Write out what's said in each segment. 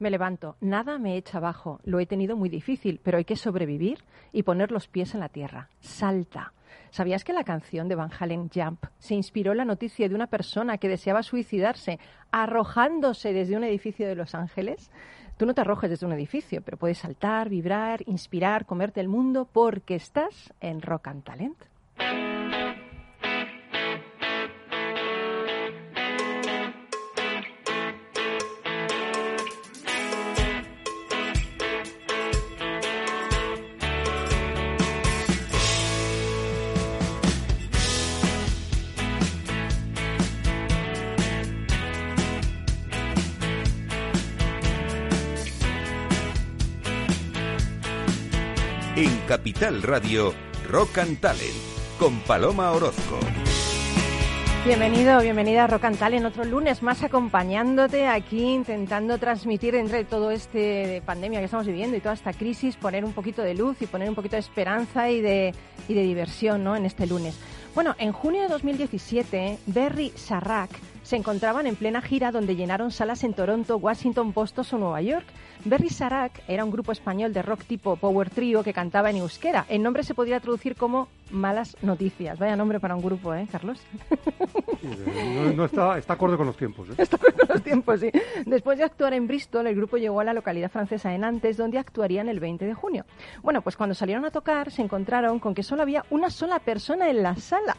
Me levanto, nada me echa abajo. Lo he tenido muy difícil, pero hay que sobrevivir y poner los pies en la tierra. Salta. ¿Sabías que la canción de Van Halen Jump se inspiró en la noticia de una persona que deseaba suicidarse arrojándose desde un edificio de Los Ángeles? Tú no te arrojes desde un edificio, pero puedes saltar, vibrar, inspirar, comerte el mundo porque estás en Rock and Talent. Capital Radio, Rock and Talent, con Paloma Orozco. Bienvenido, bienvenida a Rock and Talent, otro lunes más acompañándote aquí, intentando transmitir entre todo este pandemia que estamos viviendo y toda esta crisis, poner un poquito de luz y poner un poquito de esperanza y de, y de diversión ¿no? en este lunes. Bueno, en junio de 2017, Berry Sarrak se encontraban en plena gira donde llenaron salas en Toronto, Washington, Boston o Nueva York. Berry Sarak era un grupo español de rock tipo Power Trio que cantaba en euskera. El nombre se podría traducir como Malas Noticias. Vaya nombre para un grupo, ¿eh, Carlos? No, no está, está acorde con los tiempos. ¿eh? Está acorde con los tiempos, sí. Después de actuar en Bristol, el grupo llegó a la localidad francesa de Nantes, donde actuarían el 20 de junio. Bueno, pues cuando salieron a tocar, se encontraron con que solo había una sola persona en la sala.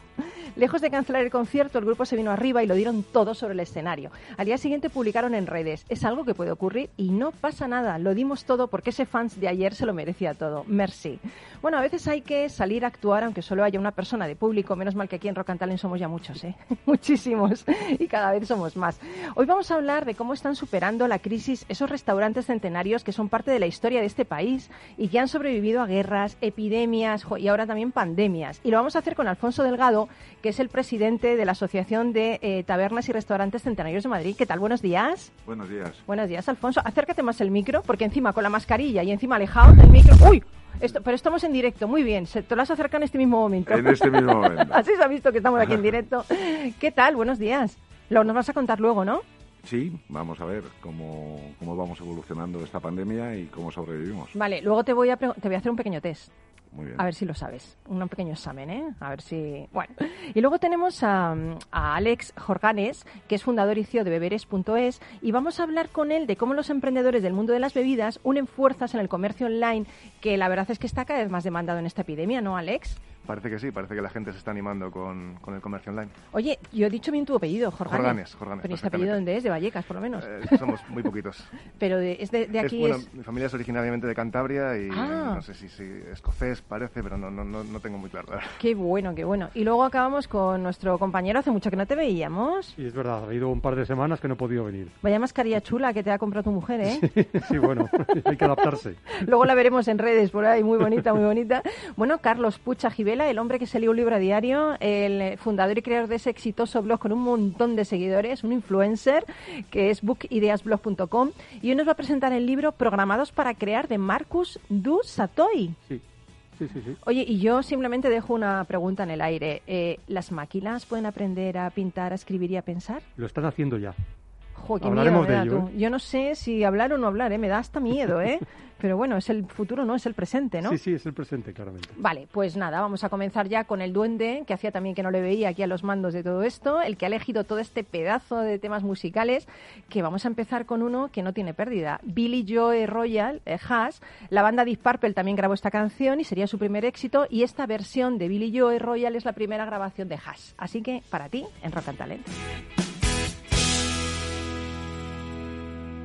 Lejos de cancelar el concierto, el grupo se vino arriba y lo dieron todo sobre el escenario. Al día siguiente publicaron en redes, es algo que puede ocurrir y no pasa nada, lo dimos todo porque ese fans de ayer se lo merecía todo. Merci. Bueno, a veces hay que salir a actuar aunque solo haya una persona de público, menos mal que aquí en Rock and Talent somos ya muchos, ¿eh? Muchísimos y cada vez somos más. Hoy vamos a hablar de cómo están superando la crisis esos restaurantes centenarios que son parte de la historia de este país y que han sobrevivido a guerras, epidemias y ahora también pandemias. Y lo vamos a hacer con Alfonso Delgado, que es el presidente de la Asociación de eh, Tabernas y Restaurantes Centenarios de Madrid. ¿Qué tal? Buenos días. Buenos días. Buenos días, Alfonso. Acércate más el micro, porque encima con la mascarilla y encima alejado del micro. ¡Uy! Esto, pero estamos en directo, muy bien. Se, te lo has acercado en este mismo momento. En este mismo momento. Así se ha visto que estamos aquí en directo. ¿Qué tal? Buenos días. Lo nos vas a contar luego, ¿no? Sí, vamos a ver cómo, cómo vamos evolucionando esta pandemia y cómo sobrevivimos. Vale, luego te voy a, pre- te voy a hacer un pequeño test. Muy bien. A ver si lo sabes. Un pequeño examen, ¿eh? A ver si. Bueno. Y luego tenemos a, a Alex Jorganes, que es fundador y CEO de beberes.es, y vamos a hablar con él de cómo los emprendedores del mundo de las bebidas unen fuerzas en el comercio online, que la verdad es que está cada vez más demandado en esta epidemia, ¿no, Alex? Parece que sí, parece que la gente se está animando con, con el comercio online. Oye, yo he dicho bien tu apellido, Jorganes. Jorganes, Jorganes, Pero este apellido dónde es? De Vallecas, por lo menos. Eh, somos muy poquitos. Pero de- es de, de Es- aquí bueno, es... Mi familia es originariamente de Cantabria y Ah. no sé si, si escocés parece, pero no, no, no, no tengo muy claro. Qué bueno, qué bueno. Y luego acabamos con nuestro compañero, hace mucho que no te veíamos. Y es verdad, ha ido un par de semanas que no he podido venir. Vaya mascarilla chula que te ha comprado tu mujer, ¿eh? sí, bueno, hay que adaptarse. Luego la veremos en redes por ahí, muy bonita, muy bonita. Bueno, Carlos Pucha El hombre que se lee un libro a diario, el fundador y creador de ese exitoso blog con un montón de seguidores, un influencer, que es bookideasblog.com, y hoy nos va a presentar el libro Programados para crear de Marcus Du Satoy. Sí, sí, sí. sí. Oye, y yo simplemente dejo una pregunta en el aire. Eh, ¿Las máquinas pueden aprender a pintar, a escribir y a pensar? Lo están haciendo ya. Jo, qué Hablaremos miedo de ello, tú. Yo no sé si hablar o no hablar, ¿eh? me da hasta miedo, ¿eh? Pero bueno, es el futuro, no es el presente, ¿no? Sí, sí, es el presente, claramente. Vale, pues nada, vamos a comenzar ya con el duende, que hacía también que no le veía aquí a los mandos de todo esto, el que ha elegido todo este pedazo de temas musicales, que vamos a empezar con uno que no tiene pérdida. Billy Joe Royal, eh, Haas, la banda Deep Purple también grabó esta canción y sería su primer éxito, y esta versión de Billy Joe Royal es la primera grabación de Haas. Así que, para ti, en Rock and Talent.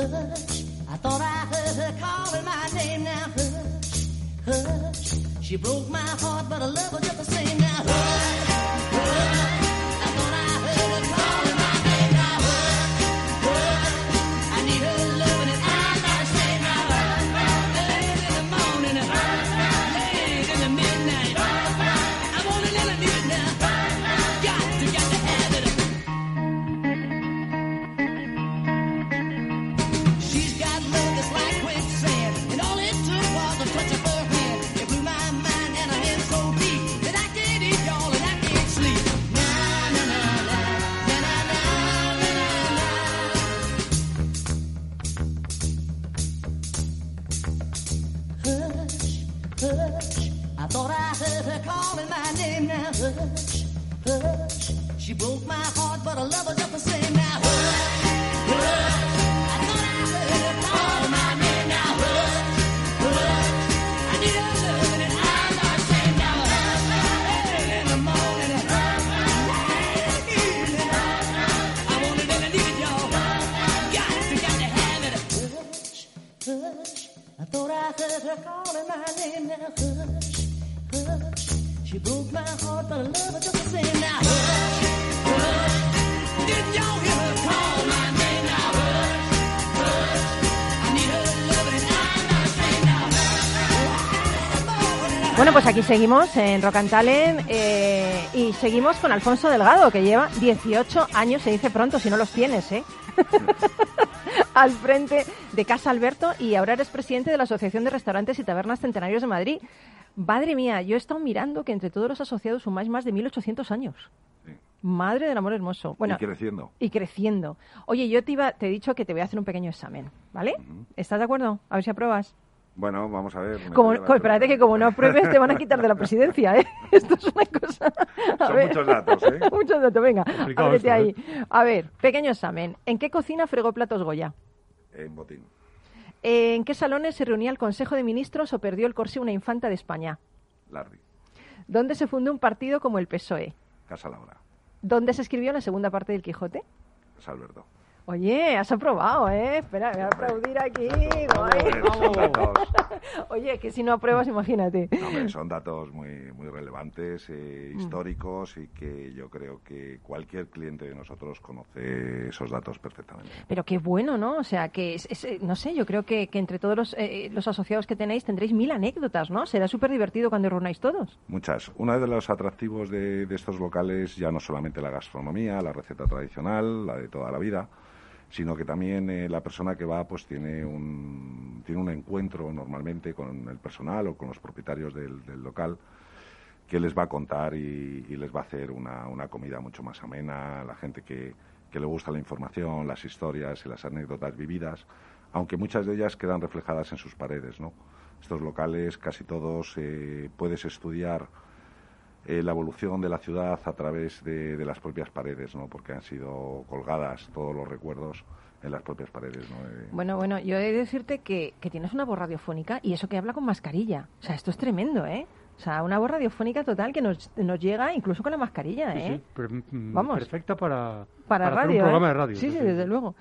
Hush. I thought I heard her calling my name now. Hush, hush. She broke my heart, but I love her just aquí seguimos en Rock and Talent eh, y seguimos con Alfonso Delgado, que lleva 18 años, se dice pronto, si no los tienes, ¿eh? Al frente de Casa Alberto y ahora eres presidente de la Asociación de Restaurantes y Tabernas Centenarios de Madrid. Madre mía, yo he estado mirando que entre todos los asociados sumáis más de 1.800 años. Sí. Madre del amor hermoso. Bueno, y creciendo. y creciendo. Oye, yo te, iba, te he dicho que te voy a hacer un pequeño examen, ¿vale? ¿Estás de acuerdo? A ver si apruebas. Bueno, vamos a ver. Como, espérate que como no apruebes te van a quitar de la presidencia, ¿eh? Esto es una cosa... a Son ver. muchos datos, ¿eh? Muchos datos, venga, ábrete esto, ahí. ¿eh? A ver, pequeño examen. ¿En qué cocina fregó platos Goya? En botín. ¿En qué salones se reunía el Consejo de Ministros o perdió el corsé una infanta de España? Larry. ¿Dónde se fundó un partido como el PSOE? Casa Laura. ¿Dónde se escribió la segunda parte del Quijote? Casa Alberto. Oye, has aprobado, ¿eh? Espera, voy a aplaudir aquí. Son datos, Oye, que si no apruebas, imagínate. no, hombre, son datos muy, muy relevantes, eh, Mm. históricos y que yo creo que cualquier cliente de nosotros conoce esos datos perfectamente. Pero qué bueno, ¿no? O sea, que es, es, eh, no sé, yo creo que, que entre todos los, eh, los asociados que tenéis tendréis mil anécdotas, ¿no? Será súper divertido cuando reunáis todos. Muchas. Uno de los atractivos de, de estos locales ya no solamente la gastronomía, la receta tradicional, la de toda la vida, sino que también eh, la persona que va pues tiene un, tiene un encuentro normalmente con el personal o con los propietarios del, local que les va a contar y, y les va a hacer una, una comida mucho más amena, la gente que, que le gusta la información, las historias y las anécdotas vividas, aunque muchas de ellas quedan reflejadas en sus paredes, ¿no? Estos locales, casi todos, eh, puedes estudiar eh, la evolución de la ciudad a través de, de las propias paredes, ¿no? Porque han sido colgadas todos los recuerdos en las propias paredes, ¿no? Eh, Bueno, bueno, yo he de decirte que, que tienes una voz radiofónica y eso que habla con mascarilla. O sea, esto es tremendo, ¿eh? O sea, una voz radiofónica total que nos, nos llega incluso con la mascarilla, Sí, ¿eh? sí, per- mm, Vamos. Perfecta para, Para, hacer radio. un programa ¿eh? de radio. Sí, sí, desde luego.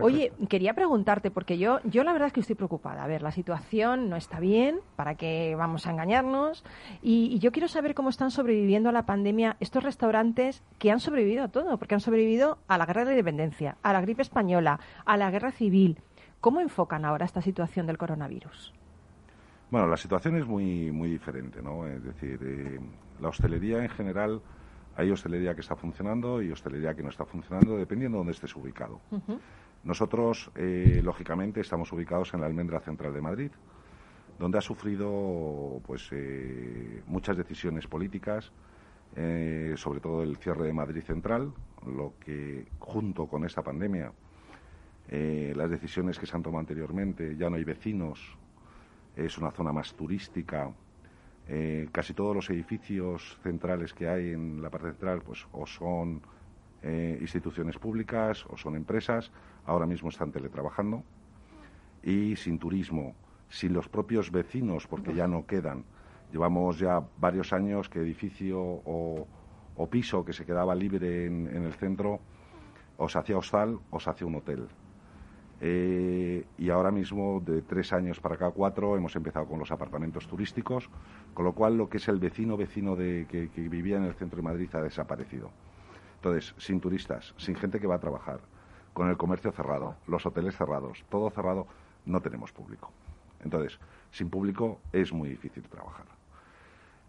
Oye, quería preguntarte, porque yo, yo la verdad es que estoy preocupada. A ver, la situación no está bien, para que vamos a engañarnos. Y, y yo quiero saber cómo están sobreviviendo a la pandemia estos restaurantes que han sobrevivido a todo, porque han sobrevivido a la guerra de la independencia, a la gripe española, a la guerra civil. ¿Cómo enfocan ahora esta situación del coronavirus? Bueno, la situación es muy, muy diferente, ¿no? Es decir, eh, la hostelería en general, hay hostelería que está funcionando y hostelería que no está funcionando, dependiendo de dónde estés ubicado. Nosotros, eh, lógicamente, estamos ubicados en la Almendra Central de Madrid, donde ha sufrido pues, eh, muchas decisiones políticas, eh, sobre todo el cierre de Madrid Central, lo que, junto con esta pandemia, las decisiones que se han tomado anteriormente, ya no hay vecinos, es una zona más turística. eh, casi todos los edificios centrales que hay en la parte central, pues o son eh, instituciones públicas o son empresas. Ahora mismo están teletrabajando y sin turismo, sin los propios vecinos, porque ya no quedan. Llevamos ya varios años que edificio o, piso que se quedaba libre en, en el centro o se hacía hostal o se hacía un hotel. Eh, y ahora mismo, de tres años para acá, cuatro, hemos empezado con los apartamentos turísticos, con lo cual lo que es el vecino vecino de, que, que vivía en el centro de Madrid ha desaparecido. Entonces, sin turistas, sin gente que va a trabajar, con el comercio cerrado, los hoteles cerrados, todo cerrado, no tenemos público. Entonces, sin público es muy difícil trabajar.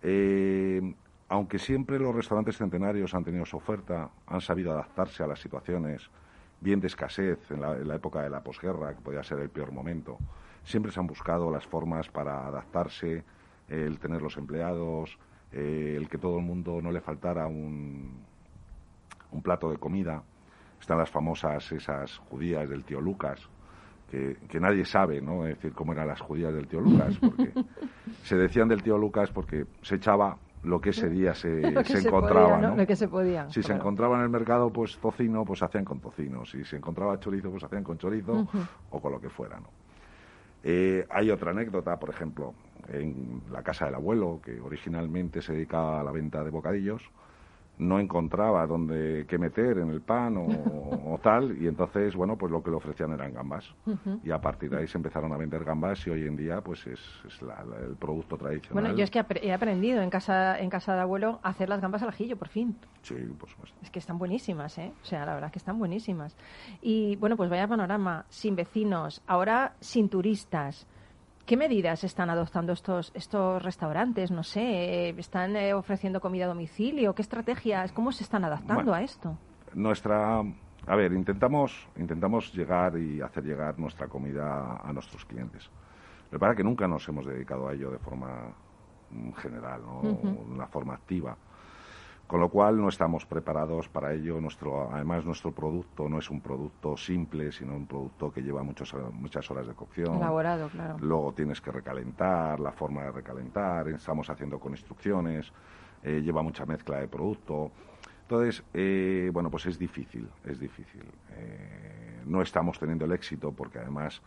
Eh, aunque siempre los restaurantes centenarios han tenido su oferta, han sabido adaptarse a las situaciones, bien de escasez en la, en la época de la posguerra, que podía ser el peor momento, siempre se han buscado las formas para adaptarse, el tener los empleados, eh, el que todo el mundo no le faltara un, un plato de comida. Están las famosas esas judías del tío Lucas, que, que nadie sabe, ¿no? Es decir, cómo eran las judías del tío Lucas, porque se decían del tío Lucas porque se echaba lo que ese día se, Lo que se se encontraba, podía, ¿no? ¿no? Lo que se podía, Si se encontraba en el mercado, pues tocino, pues hacían con tocino. Si se encontraba chorizo, pues hacían con chorizo o con lo que fuera, ¿no? Eh, hay otra anécdota, por ejemplo, en la casa del abuelo, que originalmente se dedicaba a la venta de bocadillos, no encontraba dónde qué meter en el pan o, o tal, y entonces, bueno, pues lo que le ofrecían eran gambas. Y a partir de ahí se empezaron a vender gambas y hoy en día, pues es, es la- la- el producto tradicional. Bueno, yo es que he aprendido en casa, en casa de abuelo a hacer las gambas al ajillo, por fin. Sí, por supuesto. Es que están buenísimas, ¿eh? O sea, la verdad que están buenísimas. Y bueno, pues vaya panorama, sin vecinos, ahora sin turistas. ¿Qué medidas están adoptando estos, estos restaurantes? No sé, eh, ¿están eh, ofreciendo comida a domicilio? ¿Qué estrategias? ¿Cómo se están adaptando Bueno. a esto? nuestra a ver intentamos intentamos llegar y hacer llegar nuestra comida a nuestros clientes lo que pasa es que nunca nos hemos dedicado a ello de forma mm, general ¿no? Ujú. de una forma activa con lo cual no estamos preparados para ello nuestro además nuestro producto no es un producto simple sino un producto que lleva muchos, muchas horas de cocción Elaborado, claro. Luego tienes que recalentar, la forma de recalentar, estamos haciendo con instrucciones, eh, lleva mucha mezcla de producto. Entonces, eh, bueno, pues es difícil, es difícil. Eh, no estamos teniendo el éxito porque además,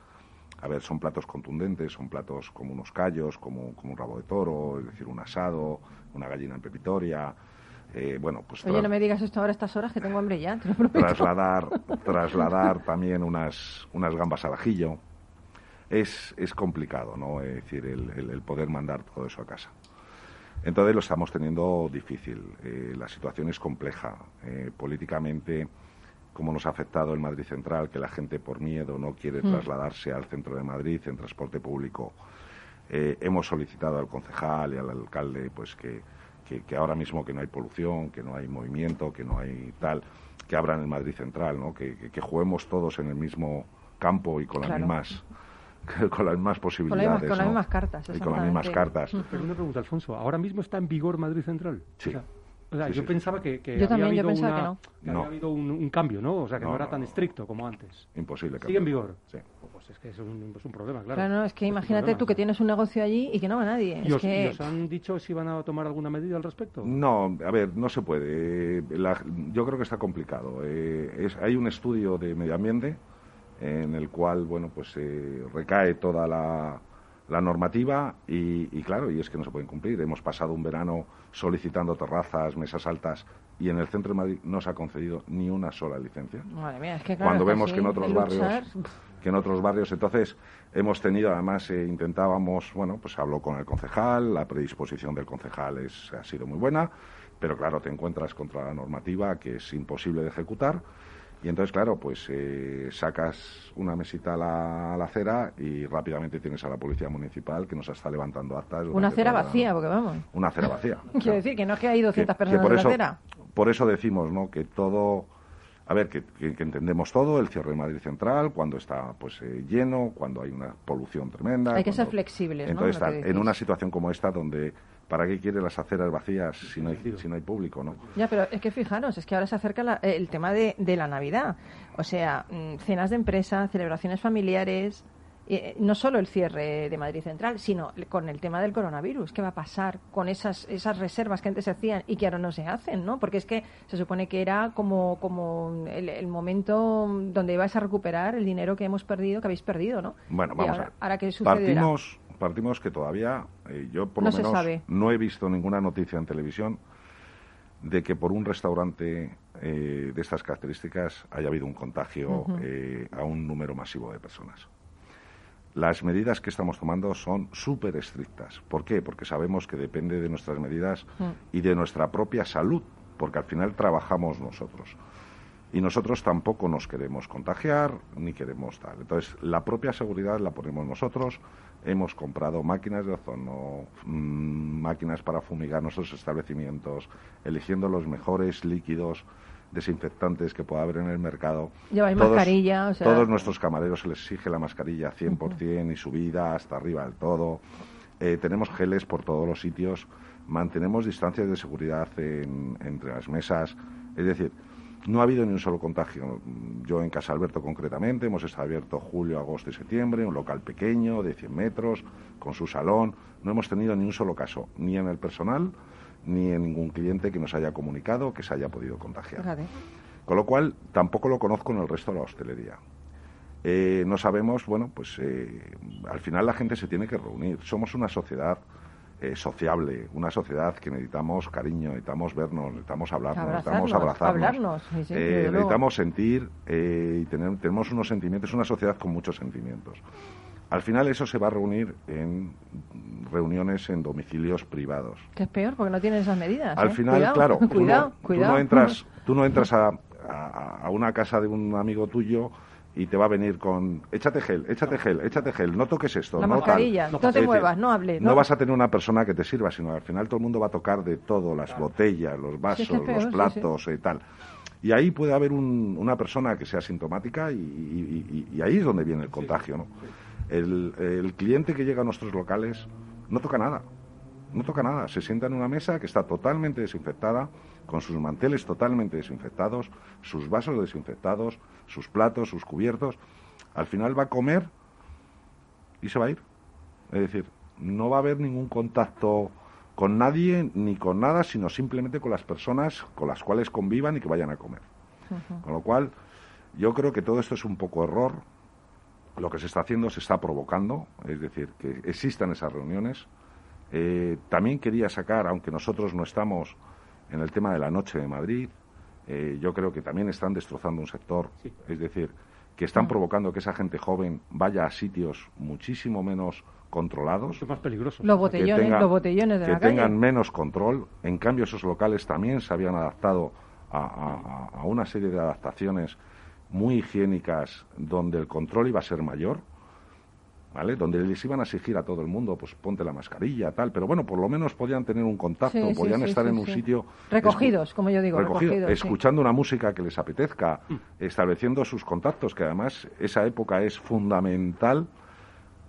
a ver, son platos contundentes, son platos como unos callos, como, como un rabo de toro, es decir, un asado, una gallina en pepitoria. Eh, bueno, pues Oye, no me digas esto ahora a estas horas que tengo hambre ya, te lo prometo. trasladar, trasladar también unas, unas gambas al ajillo. Es, es complicado, ¿no? Es decir, el, el- el poder mandar todo eso a casa. Entonces lo estamos teniendo difícil. Eh, la situación es compleja. Eh, políticamente, como nos ha afectado el Madrid Central, que la gente por miedo no quiere Mm. trasladarse al centro de Madrid en transporte público, eh, hemos solicitado al concejal y al alcalde pues que, que, que ahora mismo que no hay polución, que no hay movimiento, que no hay tal, que abran el Madrid Central, ¿no? que, que- que juguemos todos en el mismo campo y con las Claro. mismas con las mismas posibilidades. con las ¿no? mismas cartas, Y con las mismas cartas. Pero una pregunta, Alfonso. ¿Ahora mismo está en vigor Madrid Central? Sí. O sea, o sea, Sí, yo sí. pensaba que, que Yo había también, yo habido pensaba una- que no. que No. había habido un, un cambio, ¿no? O sea, que no, No, era no, tan no. estricto como antes. Imposible. ¿Sigue en vigor? Sí. Pues es que es un, es un problema, claro. Claro, no, es que imagínate problema. tú que tienes un negocio allí y que no va nadie. ¿Y Es os, que... y os han dicho si van a tomar alguna medida al respecto? No, a ver, no se puede. Eh, la- yo creo que está complicado. Eh, es- hay un estudio de medio ambiente en el cual, bueno, pues eh, recae toda la, la normativa y, y claro, y es que no se pueden cumplir. Hemos pasado un verano solicitando terrazas, mesas altas y en el centro de Madrid no se ha concedido ni una sola licencia. Madre mía, es que claro, Cuando vemos que en otros barrios que en otros barrios entonces hemos tenido además eh, intentábamos bueno pues habló con el concejal la predisposición del concejal es, ha sido muy buena pero claro te encuentras contra la normativa que es imposible de ejecutar y entonces claro pues eh, sacas una mesita a la, a la acera y rápidamente tienes a la policía municipal que nos está levantando actas Una acera toda vacía, porque vamos. una acera vacía Quiero claro. decir que no es que hay 200 Que- que personas por en la acera. Por eso decimos, ¿no? Que todo, a ver, que, que- que entendemos todo, el cierre de Madrid Central, cuando está pues eh, lleno, cuando hay una polución tremenda. Hay que ser flexibles, ¿no? Entonces, que en una situación como esta, donde ¿para qué quiere las aceras vacías si no hay, si no hay público, no? Ya, pero es que fijaros, es que ahora se acerca la- el tema de, de la Navidad. O sea, mm, cenas de empresa, celebraciones familiares, eh, no solo el cierre de Madrid Central, sino con el tema del coronavirus. ¿Qué va a pasar con esas, esas reservas que antes se hacían y que ahora no se hacen? ¿no? Porque es que se supone que era como, como el, el momento donde ibais a recuperar el dinero que hemos perdido, que habéis perdido, ¿no? Bueno, vamos ahora, a ver. ahora qué sucederá? Partimos, partimos que todavía, eh, yo por No lo menos sabe. no he visto ninguna noticia en televisión de que por un restaurante eh, de estas características haya habido un contagio eh, a un número masivo de personas. Las medidas que estamos tomando son súper estrictas. ¿Por qué? Porque sabemos que depende de nuestras medidas Mm. y de nuestra propia salud, porque al final trabajamos nosotros. Y nosotros tampoco nos queremos contagiar ni queremos tal. Entonces, la propia seguridad la ponemos nosotros. Hemos comprado máquinas de ozono, mm, máquinas para fumigar nuestros establecimientos, eligiendo los mejores líquidos desinfectantes que pueda haber en el mercado. Lleváis mascarilla, o sea- Todos nuestros camareros se les exige la mascarilla 100% y subida hasta arriba del todo. Eh, tenemos geles por todos los sitios. Mantenemos distancias de seguridad en- entre las mesas. Es decir, no ha habido ni un solo contagio. Yo en Casa Alberto concretamente hemos estado abierto julio, agosto y septiembre, un local pequeño de 100 metros, con su salón. No hemos tenido ni un solo caso, ni en el personal, ni en ningún cliente que nos haya comunicado que se haya podido contagiar. Con lo cual, tampoco lo conozco en el resto de la hostelería. Eh, no sabemos, bueno, pues eh, al final la gente se tiene que reunir. Somos una sociedad eh, sociable, una sociedad que necesitamos cariño, necesitamos vernos, necesitamos hablarnos, necesitamos Abrazarnos, hablarnos, sí, sí, Eh, necesitamos sentir eh, y tener- tenemos unos sentimientos, una sociedad con muchos sentimientos. Al final eso se va a reunir en reuniones en domicilios privados. Que es peor porque no tienen esas medidas. Al ¿eh? final, Cuidado, claro, tú, cuidado, no, tú cuidado. no entras, tú no entras a, a- a una casa de un amigo tuyo y te va a venir con échate gel, échate gel, échate gel, no toques esto, La no mascarilla, tal. no te decir, muevas, no hables, No no. vas a tener una persona que te sirva, sino al final todo el mundo va a tocar de todo, las botellas, los vasos, Sí, es que es peor, los sí, platos y tal. Y ahí puede haber un- una persona que sea sintomática y, y- y- y ahí es donde viene el contagio, ¿no? El, el cliente que llega a nuestros locales no toca nada, no toca nada. Se sienta en una mesa que está totalmente desinfectada, con sus manteles totalmente desinfectados, sus vasos desinfectados, sus platos, sus cubiertos. Al final va a comer y se va a ir. Es decir, no va a haber ningún contacto con nadie ni con nada, sino simplemente con las personas con las cuales convivan y que vayan a comer. Con lo cual, yo creo que todo esto es un poco error. Lo que se está haciendo se está provocando, es decir, que existan esas reuniones. Eh, también quería sacar, aunque nosotros no estamos en el tema de la noche de Madrid, eh, yo creo que también están destrozando un sector, es decir, que están provocando que esa gente joven vaya a sitios muchísimo menos controlados, más peligroso. Los que botellones, los botellones de que la calle. tengan menos control. En cambio, esos locales también se habían adaptado a, a- a- a una serie de adaptaciones muy higiénicas donde el control iba a ser mayor. ¿Vale? Donde les iban a exigir a todo el mundo, pues ponte la mascarilla, tal, pero bueno, por lo menos podían tener un contacto, Sí, podían sí, estar sí, en un sitio Recogidos, como yo digo, recogido, recogidos, sí. escuchando una música que les apetezca, estableciendo sus contactos, que además esa época es fundamental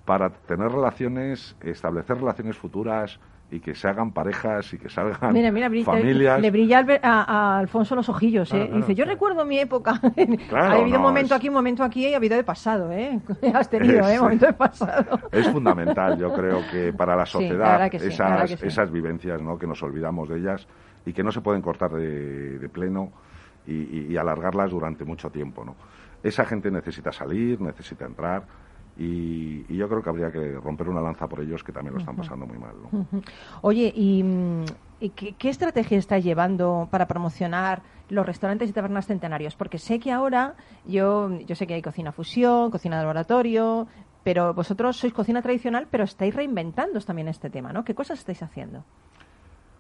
para tener relaciones, establecer relaciones futuras y que se hagan parejas y que salgan Mira, mira, brilla- familias. le brilla a, a Alfonso los ojillos, ¿eh? Claro, dice, yo claro. recuerdo mi época. Ha habido un momento es- aquí, un momento aquí, y ha habido de pasado, ¿eh? Has tenido, Es- ¿eh? Momento de pasado. Es fundamental, yo creo que para la sociedad sí, la esas, sí. esas vivencias, ¿no? que nos olvidamos de ellas y que no se pueden cortar de, de pleno y, y- y alargarlas durante mucho tiempo. ¿no? Esa gente necesita salir, necesita entrar y, y yo creo que habría que romper una lanza por ellos que también lo están pasando muy mal. ¿no? Oye, ¿y, mm, y qué, qué estrategia estáis llevando para promocionar los restaurantes y tabernas centenarios? Porque sé que ahora, yo, yo sé que hay cocina fusión, cocina de laboratorio, pero vosotros sois cocina tradicional, pero estáis reinventando también este tema, ¿no? ¿Qué cosas estáis haciendo?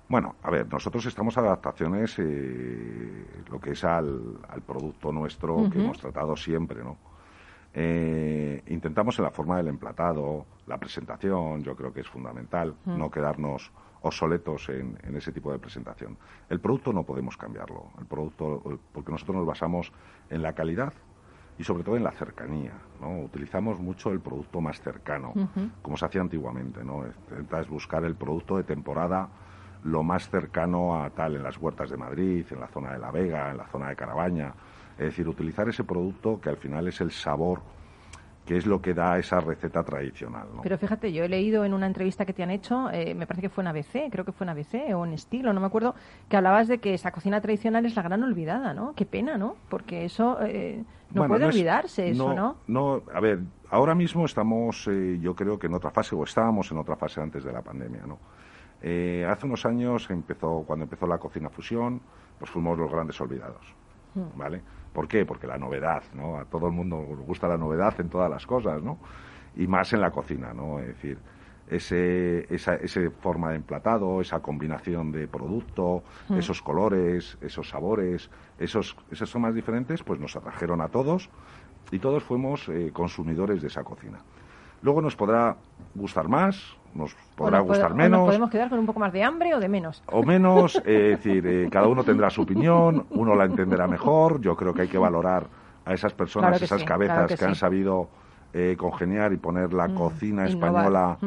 Bueno, a ver, nosotros estamos adaptaciones, eh, lo que es al, al producto nuestro que hemos tratado siempre, ¿no? Eh, intentamos en la forma del emplatado, la presentación, yo creo que es fundamental, no quedarnos obsoletos en, en ese tipo de presentación. El producto no podemos cambiarlo, el producto, eh, porque nosotros nos basamos en la calidad y sobre todo en la cercanía, ¿no? Utilizamos mucho el producto más cercano, como se hacía antiguamente, ¿no? Intentas buscar el producto de temporada lo más cercano a tal en las huertas de Madrid, en la zona de La Vega, en la zona de Carabaña. Es decir, utilizar ese producto que al final es el sabor que es lo que da esa receta tradicional. ¿no? Pero fíjate, yo he leído en una entrevista que te han hecho, eh, me parece que fue en ABC, creo que fue en ABC o en Estilo, no me acuerdo, que hablabas de que esa cocina tradicional es la gran olvidada, ¿no? Qué pena, ¿no? Porque eso eh, no Bueno, puede es- olvidarse, eso, ¿no? No, a ver, ahora mismo estamos, eh, yo creo que en otra fase, o estábamos en otra fase antes de la pandemia, ¿no? Eh, hace unos años empezó, cuando empezó la cocina fusión, pues fuimos los grandes olvidados, Hmm. ¿vale? ¿Por qué? Porque la novedad, ¿no? A todo el mundo le gusta la novedad en todas las cosas, ¿no? Y más en la cocina, ¿no? Es decir, ese, esa ese forma de emplatado, esa combinación de producto, esos colores, esos sabores, esos, esas formas diferentes, pues nos atrajeron a todos y todos fuimos eh, consumidores de esa cocina. Luego nos podrá gustar más, nos podrá gustar menos nos podemos quedar con un poco más de hambre o de menos. o menos, eh, es decir, eh, cada uno tendrá su opinión, uno la entenderá mejor, yo creo que hay que valorar a esas personas, Claro esas sí, cabezas claro que, que han sabido eh, congeniar y poner la cocina innovar. española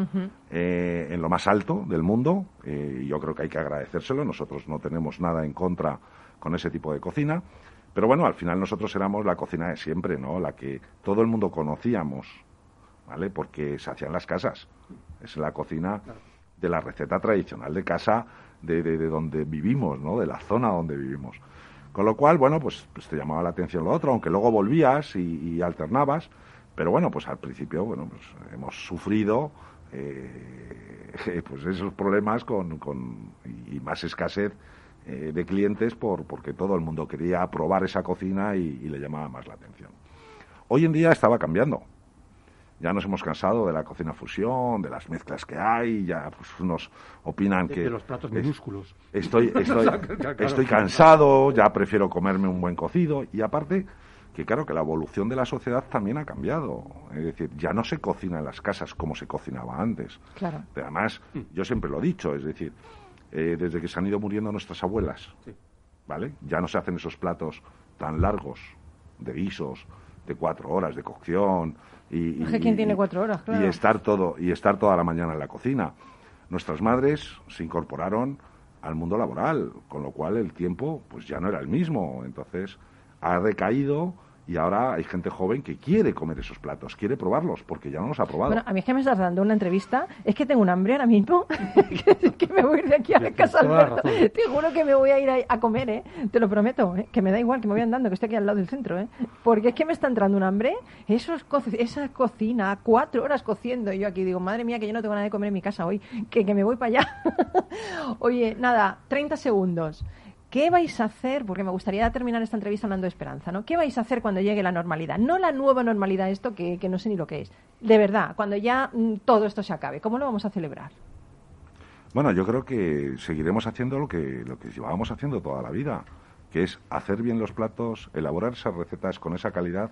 eh, en lo más alto del mundo, yo creo que hay que agradecérselo, nosotros no tenemos nada en contra con ese tipo de cocina, pero bueno, al final nosotros éramos la cocina de siempre, ¿no? La que todo el mundo conocíamos, ¿vale? Porque se hacía en las casas. Es la cocina de la receta tradicional de casa de, de- de donde vivimos, ¿no? De la zona donde vivimos. Con lo cual, bueno, pues, pues te llamaba la atención lo otro, aunque luego volvías y, y alternabas. Pero bueno, pues al principio, bueno, pues hemos sufrido eh, pues esos problemas con, con- y más escasez eh, de clientes por, porque todo el mundo quería probar esa cocina y, y le llamaba más la atención. Hoy en día estaba cambiando. Ya nos hemos cansado de la cocina fusión, de las mezclas que hay, ya pues unos opinan De, que de los platos es- minúsculos. Estoy, estoy, estoy cansado, ya prefiero comerme un buen cocido y aparte que claro que la evolución de la sociedad también ha cambiado. Es decir, ya no se cocina en las casas como se cocinaba antes. Claro. Pero además, yo siempre lo he dicho, es decir, eh, desde que se han ido muriendo nuestras abuelas, Sí. ¿vale? Ya no se hacen esos platos tan largos de guisos, de cuatro horas de cocción y, Es que y- ¿quién tiene cuatro horas? y estar todo y estar toda la mañana en la cocina. Nuestras madres se incorporaron al mundo laboral, con lo cual el tiempo pues ya no era el mismo, entonces ha recaído y ahora hay gente joven que quiere comer esos platos, quiere probarlos porque ya no los ha probado. Bueno, a mí es que me estás dando una entrevista, es que tengo un hambre ahora mismo, que, que me voy a ir de aquí a la casa Alberto. Te juro que me voy a ir a, a comer, ¿eh? Te lo prometo, ¿eh? Que me da igual, que me voy andando, que estoy aquí al lado del centro, ¿eh? Porque es que me está entrando un hambre, eso es co- esa cocina, cuatro horas cociendo, y yo aquí digo, madre mía, que yo no tengo nada de comer en mi casa hoy, que, que me voy para allá. Oye, nada, 30 segundos. ¿Qué vais a hacer? Porque me gustaría terminar esta entrevista hablando de esperanza, ¿no? ¿Qué vais a hacer cuando llegue la normalidad? No la nueva normalidad, esto que, que no sé ni lo que es. De verdad, cuando ya mm, todo esto se acabe, ¿cómo lo vamos a celebrar? Bueno, yo creo que seguiremos haciendo lo que, lo que llevábamos haciendo toda la vida, que es hacer bien los platos, elaborar esas recetas con esa calidad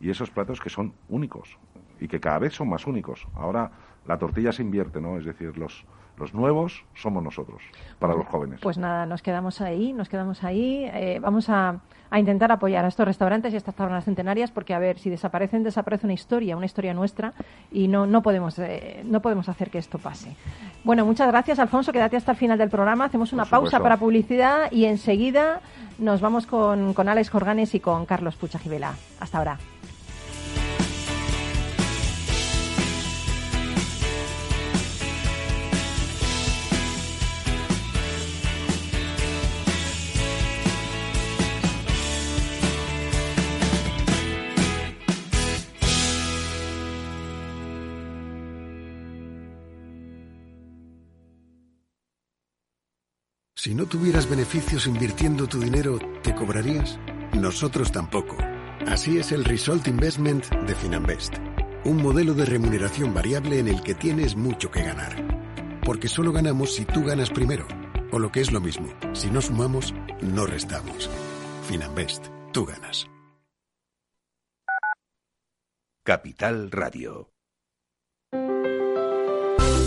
y esos platos que son únicos y que cada vez son más únicos. Ahora la tortilla se invierte, ¿no? Es decir, los, los nuevos somos nosotros, para los jóvenes. Pues nada, nos quedamos ahí, nos quedamos ahí. Eh, vamos a, a intentar apoyar a estos restaurantes y a estas tabernas centenarias porque, a ver, si desaparecen, desaparece una historia, una historia nuestra y no, no, podemos, eh, no podemos hacer que esto pase. Bueno, muchas gracias, Alfonso. Quédate hasta el final del programa. Hacemos una pausa para publicidad y enseguida nos vamos con, con Alex Jorganes y con Carlos Pucha Gibela. Hasta ahora. Si no tuvieras beneficios invirtiendo tu dinero, ¿te cobrarías? Nosotros tampoco. Así es el Result Investment de Finanbest. Un modelo de remuneración variable en el que tienes mucho que ganar. Porque solo ganamos si tú ganas primero. O lo que es lo mismo, si no sumamos, no restamos. Finanbest, tú ganas. Capital Radio.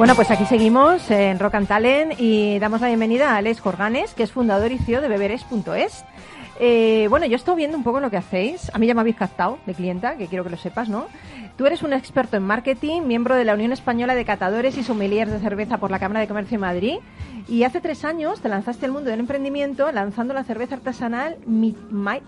Bueno, pues aquí seguimos en Rock and Talent y damos la bienvenida a Alex Jorganes, que es fundador y CEO de beberes.es. Eh, bueno, yo estoy viendo un poco lo que hacéis. A mí ya me habéis captado de clienta, que quiero que lo sepas, ¿no? Tú eres un experto en marketing, miembro de la Unión Española de Catadores y Sommeliers de Cerveza por la Cámara de Comercio de Madrid. Y hace tres años te lanzaste al mundo del emprendimiento lanzando la cerveza artesanal, Mi-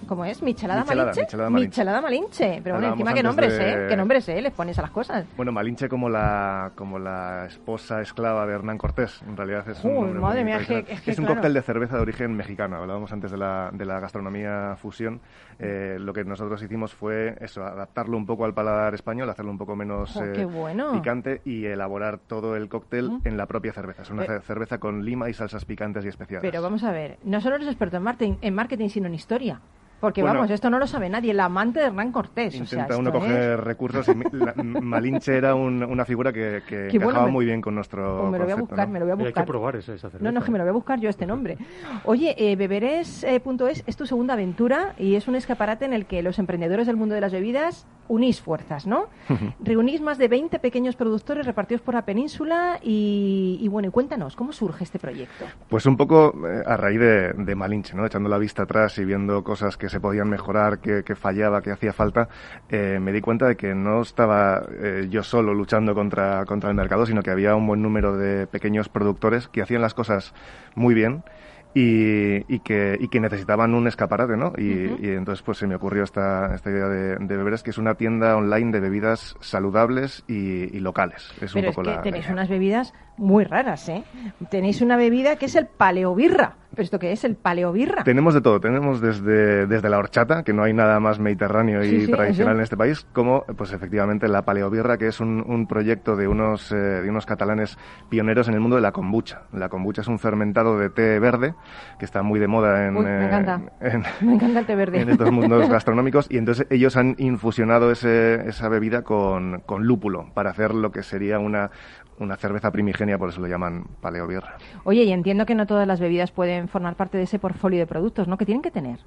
¿cómo es? Michelada, Michelada, Malinche. Michelada Malinche. Michelada Malinche. Pero bueno, encima qué nombres, de- ¿eh? ¿Qué nombres, ¿eh? Les pones a las cosas. Bueno, Malinche como la, como la esposa esclava de Hernán Cortés, en realidad es Uy, un madre mía, es que- tradicional. es que un claro. cóctel de cerveza de origen mexicano. Hablábamos antes de la, de la gastronomía fusión. Eh, lo que nosotros hicimos fue eso, adaptarlo un poco al paladar español, hacerlo un poco menos Jo, eh, bueno. picante y elaborar todo el cóctel en la propia cerveza. Es una Eh. ce- cerveza con lima y salsas picantes y especiadas. Pero vamos a ver, no solo eres experto en marketing, en marketing sino en historia. Porque Bueno. vamos, esto no lo sabe nadie, el amante de Hernán Cortés. o sea, Intenta esto uno es- coger recursos y mi- la- Malinche era un- una figura que, que bueno, muy bien con nuestro Pues me lo voy a buscar, ¿no? me lo voy a Y hay que buscar. probar esa, esa cerveza. No, no, es que me lo voy a buscar yo este nombre. Oye, eh, beberes.es es tu segunda aventura y es un escaparate en el que los emprendedores del mundo de las bebidas unís fuerzas, ¿no? Reunís más de 20 pequeños productores repartidos por la península y, y bueno, y cuéntanos, ¿cómo surge este proyecto? Pues un poco eh, a raíz de, de Malinche, ¿no? Echando la vista atrás y viendo cosas que se podían mejorar, que, que fallaba, que hacía falta, eh, me di cuenta de que no estaba eh, yo solo luchando contra, contra el mercado, sino que había un buen número de pequeños productores que hacían las cosas muy bien y, y que, y que necesitaban un escaparate, ¿no? Y, y entonces pues se me ocurrió esta, esta idea de, de Beberes, que es una tienda online de bebidas saludables y, y locales. Es Pero un es poco que la- tenéis unas bebidas muy raras, ¿eh? Tenéis una bebida que es el paleobirra. ¿Pero esto qué es? ¿El paleobirra? Tenemos de todo, tenemos desde, desde la horchata, que no hay nada más mediterráneo y Sí, sí, tradicional eso. en este país, como pues efectivamente la paleobirra, que es un, un proyecto de unos, eh, de unos catalanes pioneros en el mundo de la kombucha. La kombucha es un fermentado de té verde, que está muy de moda en, Uy, me eh, encanta. en- Me encanta el té verde. en estos mundos gastronómicos y entonces ellos han infusionado ese- esa bebida con, con lúpulo para hacer lo que sería una, una cerveza primigenia, por eso lo llaman paleobirra. Oye, y entiendo que no todas las bebidas pueden formar parte de ese portfolio de productos, ¿no? Que tienen que tener.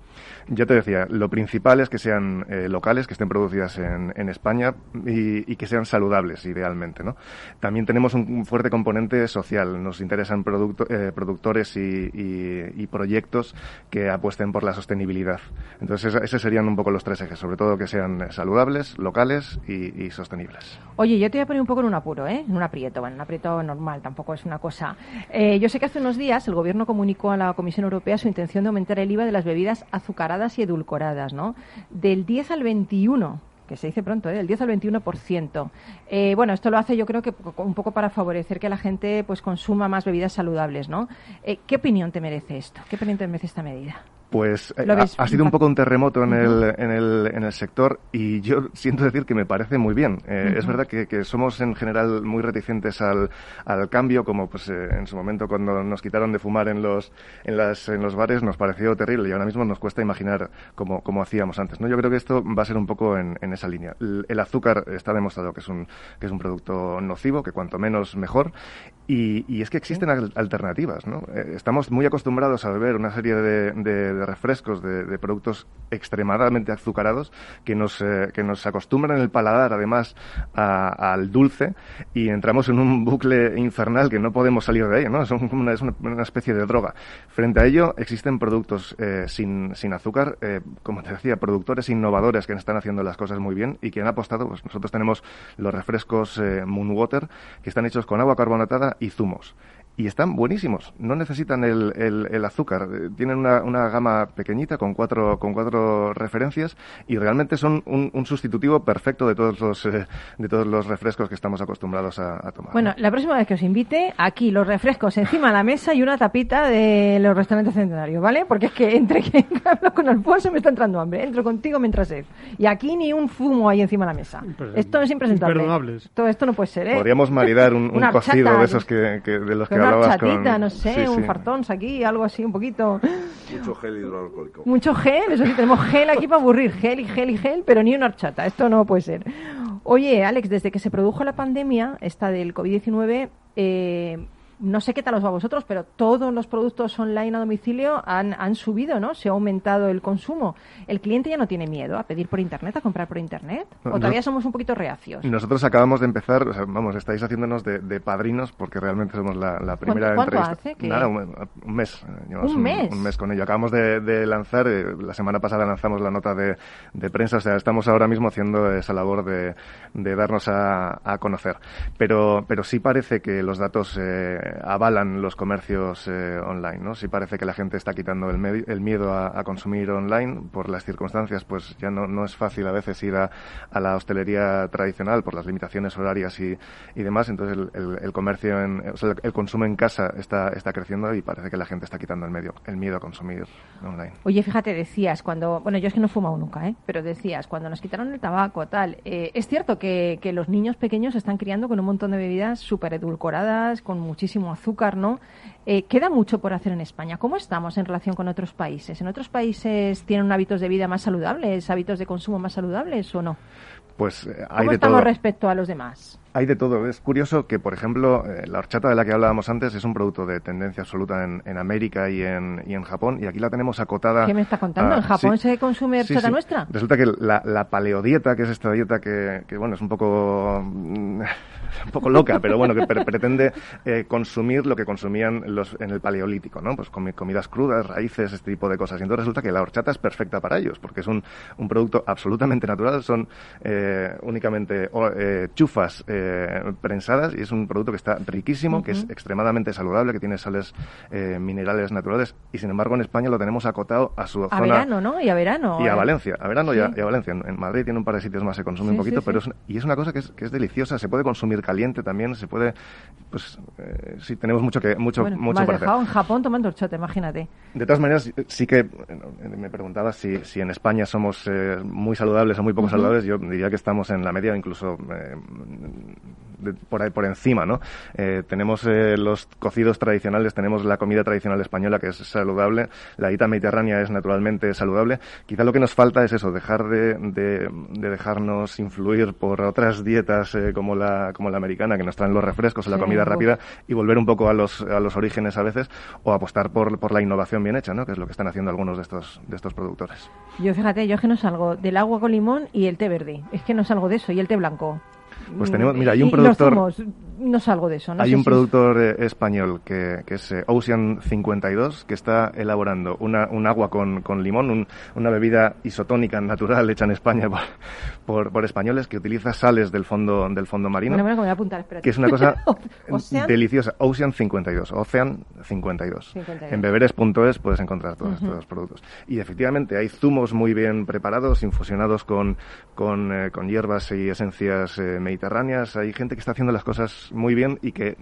Yo te decía, lo principal es que sean eh, locales, que estén producidas en, en España y, y que sean saludables, idealmente. ¿no? También tenemos un, un fuerte componente social. Nos interesan producto- eh, productores y, y- y proyectos que apuesten por la sostenibilidad. Entonces, esos serían un poco los tres ejes, sobre todo que sean saludables, locales y, y sostenibles. Oye, yo te voy a poner un poco en un apuro, ¿eh? En un aprieto, bueno, un aprieto normal, tampoco es una cosa. Eh, yo sé que hace unos días el Gobierno comunicó a la Comisión Europea su intención de aumentar el IVA de las bebidas azucaradas y edulcoradas, ¿no? Del 10 al 21 que se dice pronto, ¿eh? del 10 al 21%. Eh, bueno, esto lo hace yo creo que un poco para favorecer que la gente pues consuma más bebidas saludables, ¿no? Eh, ¿Qué opinión te merece esto? ¿Qué opinión te merece esta medida? Pues eh, ha, sido un poco un terremoto en, el, en, el, en el sector y yo siento decir que me parece muy bien. Eh, Es verdad que, que somos en general muy reticentes al, al cambio, como pues eh, en su momento cuando nos quitaron de fumar en los, en, las, en los bares nos pareció terrible y ahora mismo nos cuesta imaginar cómo, cómo hacíamos antes. ¿no? Yo creo que esto va a ser un poco en, en esa línea. El, el azúcar está demostrado que es, un, que es un producto nocivo, que cuanto menos mejor. Y, y es que existen al- alternativas, ¿no? Estamos muy acostumbrados a beber una serie de, de- de refrescos, de, productos extremadamente azucarados que nos, eh, que nos acostumbran el paladar, además, a- al dulce y entramos en un bucle infernal que no podemos salir de ahí, ¿no? Como una, es una especie de droga. Frente a ello, existen productos eh, sin, sin azúcar, eh, como te decía, productores innovadores que están haciendo las cosas muy bien y que han apostado, pues nosotros tenemos los refrescos eh, Moonwater, que están hechos con agua carbonatada y zumos. Y están buenísimos, no necesitan el, el- el azúcar. Eh, Tienen una, una gama pequeñita con cuatro, con cuatro referencias y realmente son un, un sustitutivo perfecto de todos, los, eh, de todos los refrescos que estamos acostumbrados a, a tomar. Bueno, la próxima vez que os invite, aquí los refrescos encima de la mesa y una tapita de los restaurantes centenarios, ¿vale? Porque es que entre que hablo con Alfonso me está entrando hambre, entro contigo mientras sed. Y aquí ni un fumo ahí encima de la mesa. Esto es impresentable. Todo esto no puede ser, ¿eh? Podríamos maridar un, un cocido de esos que, que- de los que una chatita, con... no sé, Sí, un sí. fartón aquí, algo así, un poquito. Mucho gel hidroalcohólico. Mucho gel, eso sí, tenemos gel aquí para aburrir, gel y gel y gel, pero ni una horchata, esto no puede ser. Oye, Alex, desde que se produjo la pandemia, esta del COVID-19, eh, no sé qué tal os va a vosotros, pero todos los productos online a domicilio han, han subido, ¿no? Se ha aumentado el consumo. ¿El cliente ya no tiene miedo a pedir por Internet, a comprar por Internet? ¿O No, todavía somos un poquito reacios? Nosotros acabamos de empezar, o sea, vamos, estáis haciéndonos de, de padrinos porque realmente somos la, la primera cuánto entrevista. hace Nada, un, un mes. eh, llevamos ¿Un mes? Un mes con ello. Acabamos de, de lanzar, eh, la semana pasada lanzamos la nota de, de prensa, o sea, estamos ahora mismo haciendo esa labor de, de darnos a, a conocer. Pero, pero sí parece que los datos eh, avalan los comercios eh, online, ¿no? Sí parece que la gente está quitando el, el miedo a, consumir online por las circunstancias, pues ya no, no es fácil a veces ir a, la hostelería tradicional por las limitaciones horarias y, y demás. Entonces el, el- comercio, en, o sea, el consumo en casa está, está creciendo y parece que la gente está quitando el, medio, el miedo a consumir online. Oye, fíjate, decías cuando, bueno, yo es que no he fumado nunca, ¿eh? pero decías, cuando nos quitaron el tabaco, tal, eh, es cierto que, que los niños pequeños están criando con un montón de bebidas súper edulcoradas, con muchísimo azúcar, ¿no? Eh, queda mucho por hacer en España. ¿Cómo estamos en relación con otros países? ¿En otros países tienen hábitos de vida más saludables, hábitos de consumo más saludables o no? Pues eh, hay ¿Cómo de estamos todo. respecto a los demás? Hay de todo. Es curioso que, por ejemplo, eh, la horchata de la que hablábamos antes es un producto de tendencia absoluta en, en América y en, y en Japón, y aquí la tenemos acotada. ¿Qué me está contando? ¿En Japón sí. se consume horchata sí. nuestra? Resulta que la, la paleodieta, que es esta dieta que, que, bueno, es un poco, mm, un poco loca, pero bueno, que pre- pretende eh, consumir lo que consumían los, en el paleolítico, ¿no? Pues comi- comidas crudas, raíces, este tipo de cosas. Y entonces resulta que la horchata es perfecta para ellos, porque es un, un producto absolutamente natural, son eh, únicamente eh, chufas eh, prensadas y es un producto que está riquísimo, que es extremadamente saludable, que tiene sales eh, minerales naturales y sin embargo en España lo tenemos acotado a su A zona verano, ¿no? Y a verano. y a ¿eh? Valencia, a verano y, a, y a Valencia. En en Madrid tiene un par de sitios más, se consume Sí, un poquito, sí, pero es, y es una cosa que es, que es deliciosa, se puede consumir caliente también, se puede, pues eh, sí, tenemos mucho que mucho, Bueno, mucho me has para hacer. dejado en Japón tomando horchata, imagínate. De todas maneras, sí que me preguntabas si, si en España somos muy saludables o muy poco saludables. Yo diría que estamos en la media, incluso de- por ahí por encima, ¿no? Eh, tenemos eh, los cocidos tradicionales, tenemos la comida tradicional española que es saludable, la dieta mediterránea es naturalmente saludable. Quizá lo que nos falta es eso, dejar de, de- de dejarnos influir por otras dietas eh, como la como la americana que nos traen los refrescos o la Sí, comida rápida y volver un poco a los, a los orígenes a veces o apostar por, por la innovación bien hecha, ¿no? que es lo que están haciendo algunos de estos, de estos productores. Yo fíjate, yo es que no salgo del agua con limón y el té verde. Es que no salgo de eso y el té blanco. Pues tenemos- mira, hay un productor- los zumos, no salgo de eso. No Hay un si es- productor eh, español que, que es eh, Ocean 52 que está elaborando una, un agua con, con limón, un- una bebida isotónica natural hecha en España por, por, por españoles que utiliza sales del fondo, del fondo marino. Bueno, bueno, apuntar, que es una cosa Ocean. deliciosa. Ocean 52, Ocean 52. 52. En beberes.es puedes encontrar todos Ujú. estos productos. Y efectivamente hay zumos muy bien preparados, infusionados con, con, eh, con hierbas y esencias eh, mediterráneas. Hay gente que está haciendo las cosas muy bien y que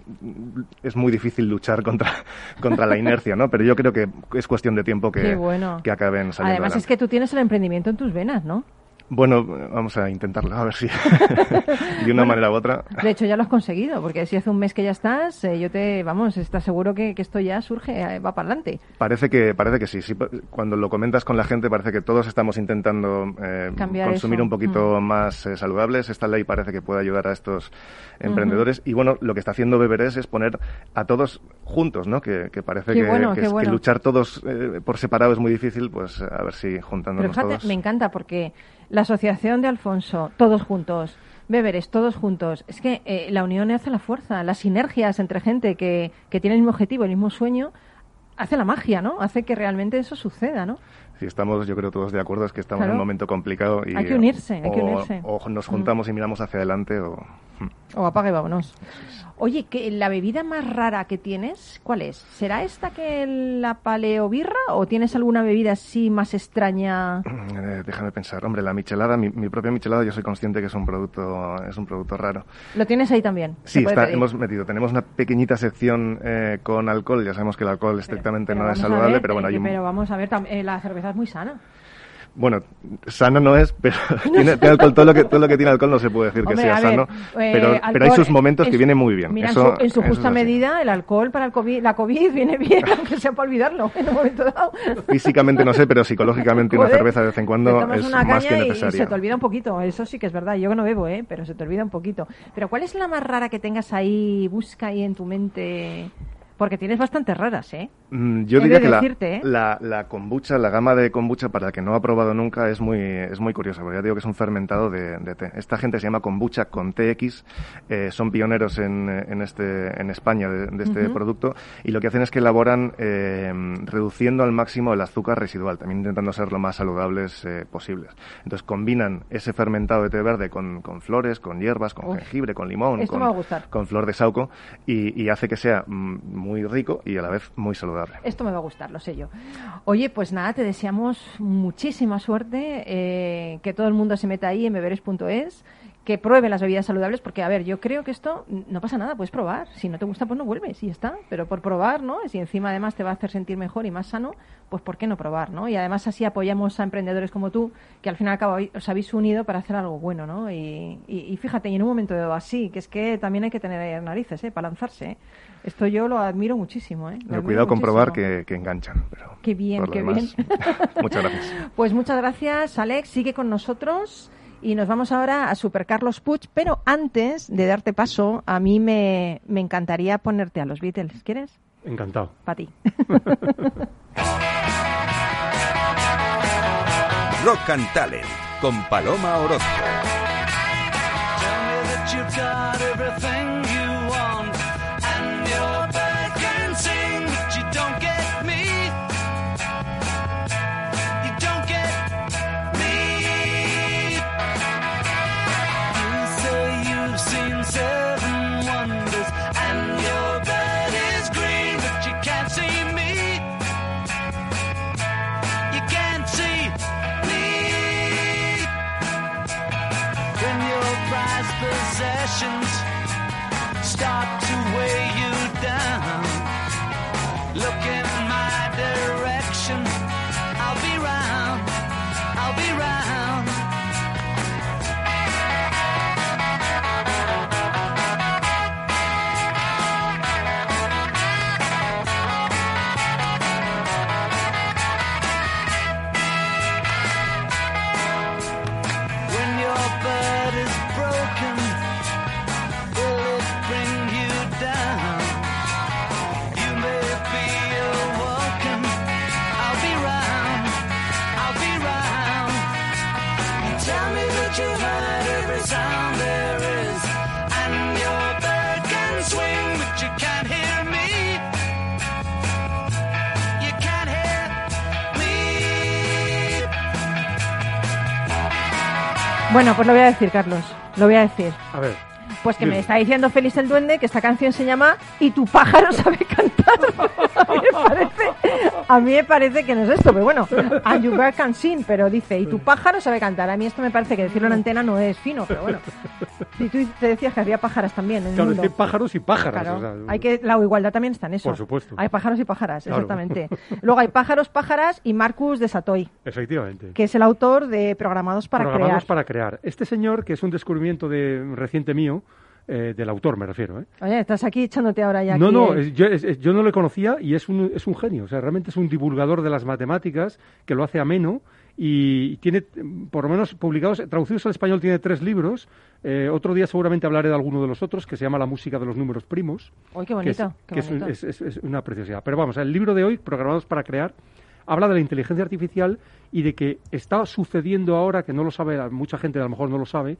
es muy difícil luchar contra, contra la inercia, ¿no? Pero yo creo que es cuestión de tiempo que, bueno. que acaben saliendo Además adelante. es que tú tienes el emprendimiento en tus venas, ¿no? Bueno, vamos a intentarlo, a ver si de una manera u otra. De hecho, ya lo has conseguido, porque si hace un mes que ya estás, eh, yo te, vamos, estás seguro que, que esto ya surge, eh, va para adelante. Parece que, parece que sí, sí. Cuando lo comentas con la gente parece que todos estamos intentando eh, consumir eso. un poquito Mm. más eh, saludables. Esta ley parece que puede ayudar a estos emprendedores. Y bueno, lo que está haciendo Beberés es poner a todos juntos, ¿no? Que, que parece que, bueno, luchar todos por separado es muy difícil, pues a ver si Pero juntándonos fíjate, todos. me encanta porque la asociación de Alfonso, todos juntos, Beberes, todos juntos, es que eh, la unión hace la fuerza, las sinergias entre gente que, que tiene el mismo objetivo, el mismo sueño, hace la magia, ¿no? Hace que realmente eso suceda, ¿no? Si estamos, yo creo, todos de acuerdo, es que estamos en un momento complicado. Y, Hay que unirse, hay que unirse. O nos juntamos y miramos hacia adelante o... O apaga y vámonos. Oye, que la bebida más rara que tienes, ¿cuál es? ¿Será esta que la paleobirra o tienes alguna bebida así más extraña? Eh, déjame pensar. Hombre, la michelada, mi, mi propia michelada, yo soy consciente que es un producto, es un producto raro. Lo tienes ahí también. Sí, está, hemos metido. Tenemos una pequeñita sección eh, con alcohol. Ya sabemos que el alcohol estrictamente Pero no es saludable, ver, pero bueno, hay un, Pero vamos a ver, eh, la cerveza es muy sana. Bueno, sano no es, pero tiene, tiene alcohol, todo, lo que, todo lo que tiene alcohol no se puede decir que sea ver, sano, eh, pero, pero hay sus momentos en que vienen muy bien. Mira, Eso- en su, en justa medida, el alcohol para el COVID, la COVID viene bien, aunque sea para olvidarlo en un momento dado. Físicamente no sé, pero psicológicamente una cerveza de vez en cuando es una más que caña y- y necesaria. se te olvida un poquito, eso sí que es verdad. Yo que no bebo, ¿eh? pero se te olvida un poquito. Pero ¿cuál es la más rara que tengas ahí, busca ahí en tu mente? Porque tienes bastantes raras, ¿eh? Mm, Yo diría de que la, ¿eh? la, la kombucha, la gama de kombucha para el que no ha probado nunca es muy, es muy curiosa, porque ya digo que es un fermentado de, de té. Esta gente se llama kombucha con TX, eh, son pioneros en, en, este, en España de, de este producto y lo que hacen es que elaboran eh, reduciendo al máximo el azúcar residual, también intentando ser lo más saludables eh, posibles. Entonces combinan ese fermentado de té verde con, con flores, con hierbas, con Uf. jengibre, con limón, Esto con, me va a gustar. con flor de sauco y, y hace que sea mm, muy rico y a la vez muy saludable. Esto me va a gustar, lo sé yo. Oye, pues nada, te deseamos muchísima suerte, eh, que todo el mundo se meta ahí en beberes.es, que prueben las bebidas saludables, porque a ver, yo creo que esto no pasa nada, puedes probar. Si no te gusta, pues no vuelves y ya está. Pero por probar, ¿no? Si encima además te va a hacer sentir mejor y más sano, pues ¿por qué no probar, no? Y además así apoyamos a emprendedores como tú, que al fin y al cabo os habéis unido para hacer algo bueno, ¿no? Y, y- y fíjate, y en un momento así, que es que también hay que tener narices, ¿eh? Para lanzarse, ¿eh? Esto yo lo admiro muchísimo, ¿eh? Lo Pero cuidado con probar que, que enganchan. Pero Qué bien, qué demás, bien. Muchas gracias. Pues muchas gracias, Alex. Sigue con nosotros y nos vamos ahora a Super Carlos Puig. Pero antes de darte paso, a mí me, me encantaría ponerte a los Beatles. ¿Quieres? Encantado. Para ti. Rock and Talent con Paloma Orozco. Start to Bueno, pues lo voy a decir, Carlos. Lo voy a decir. A ver. Pues que me está diciendo Félix el Duende que esta canción se llama Y tu pájaro sabe cantar. Me parece, a mí me parece que no es esto, pero bueno, And you bird can sing, pero dice Y tu pájaro sabe cantar. A mí esto me parece que decirlo en antena no es fino, pero bueno. Y tú te decías que había pájaras también en el Claro, es que hay pájaros y pájaras. Claro, o sea, hay que, la igualdad también está en eso. Por supuesto. Hay pájaros y pájaras, Claro. exactamente. Luego hay pájaros, pájaras y Marcus de Satoy, Efectivamente. que es el autor de Programados para Programados Crear. para crear. Este señor, que es un descubrimiento de reciente mío, eh, del autor me refiero, ¿eh? Oye, estás aquí echándote ahora ya. No, aquí no, yo, es- yo no le conocía y es un, es un genio. O sea, realmente es un divulgador de las matemáticas que lo hace ameno y tiene, por lo menos publicados, traducidos al español, tiene tres libros. Eh, otro día seguramente hablaré de alguno de los otros, que se llama La música de los números primos. Uy, qué bonito, que es un- bonito. es, es- es una preciosidad. Pero vamos, el libro de hoy, Programados para Crear, habla de la inteligencia artificial y de que está sucediendo ahora, que no lo sabe, mucha gente a lo mejor no lo sabe,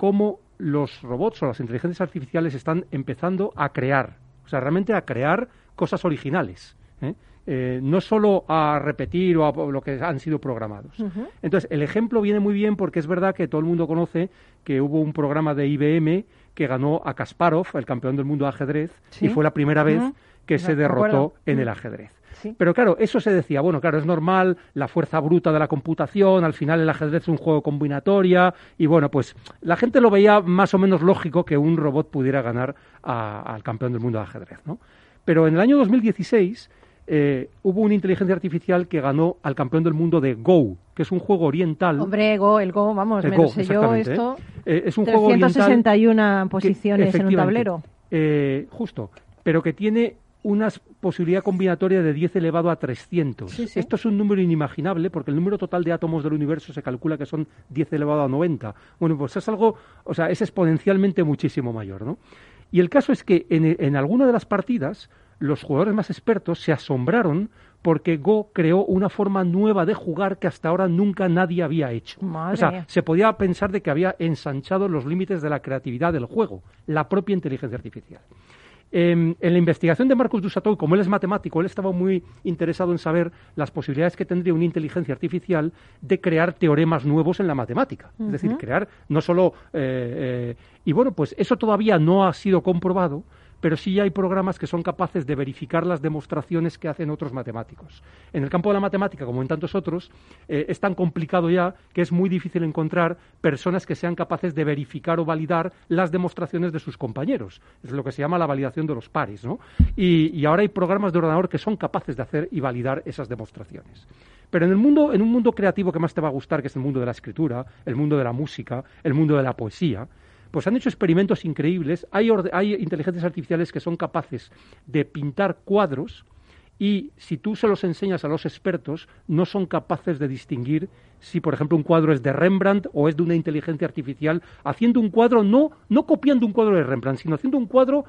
cómo los robots o las inteligencias artificiales están empezando a crear, o sea, realmente a crear cosas originales. ¿eh? Eh, no solo a repetir o a lo que han sido programados. Entonces, el ejemplo viene muy bien porque es verdad que todo el mundo conoce que hubo un programa de IBM que ganó a Kasparov, el campeón del mundo de ajedrez, Sí. y fue la primera vez que se derrotó en el ajedrez. Sí. Pero claro, eso se decía, bueno, claro, es normal, la fuerza bruta de la computación, al final el ajedrez es un juego combinatoria, y bueno, pues la gente lo veía más o menos lógico que un robot pudiera ganar a- al campeón del mundo de ajedrez, ¿no? Pero en el año 2016 eh, hubo una inteligencia artificial que ganó al campeón del mundo de Go, que es un juego oriental. Hombre, Go, el Go, vamos, El me Go, lo sé yo exactamente, esto. Eh, es un juego oriental 361 que- posiciones en un tablero. eh, justo, pero que tiene una posibilidad combinatoria de 10 elevado a 300. Sí, sí. Esto es un número inimaginable porque el número total de átomos del universo se calcula que son 10 elevado a 90. Bueno, pues es algo, o sea, es exponencialmente muchísimo mayor, ¿no? Y el caso es que en, en alguna de las partidas los jugadores más expertos se asombraron porque Go creó una forma nueva de jugar que hasta ahora nunca nadie había hecho. Madre o sea, se podía pensar de que había ensanchado los límites de la creatividad del juego, la propia inteligencia artificial. Em, en la investigación de Marcus Dussatoy, como él es matemático, él estaba muy interesado en saber las posibilidades que tendría una inteligencia artificial de crear teoremas nuevos en la matemática. Es decir, crear no solo... eh, eh, y bueno, pues eso todavía no ha sido comprobado, pero sí hay programas que son capaces de verificar las demostraciones que hacen otros matemáticos. En el campo de la matemática, como en tantos otros, eh, es tan complicado ya que es muy difícil encontrar personas que sean capaces de verificar o validar las demostraciones de sus compañeros. Es lo que se llama la validación de los pares, ¿no? Y, y ahora hay programas de ordenador que son capaces de hacer y validar esas demostraciones. Pero en el mundo, en un mundo creativo que más te va a gustar, que es el mundo de la escritura, el mundo de la música, el mundo de la poesía, pues han hecho experimentos increíbles. Hay, hay inteligencias artificiales que son capaces de pintar cuadros y si tú se los enseñas a los expertos, no son capaces de distinguir si, por ejemplo, un cuadro es de Rembrandt o es de una inteligencia artificial, haciendo un cuadro, no, no copiando un cuadro de Rembrandt, sino haciendo un cuadro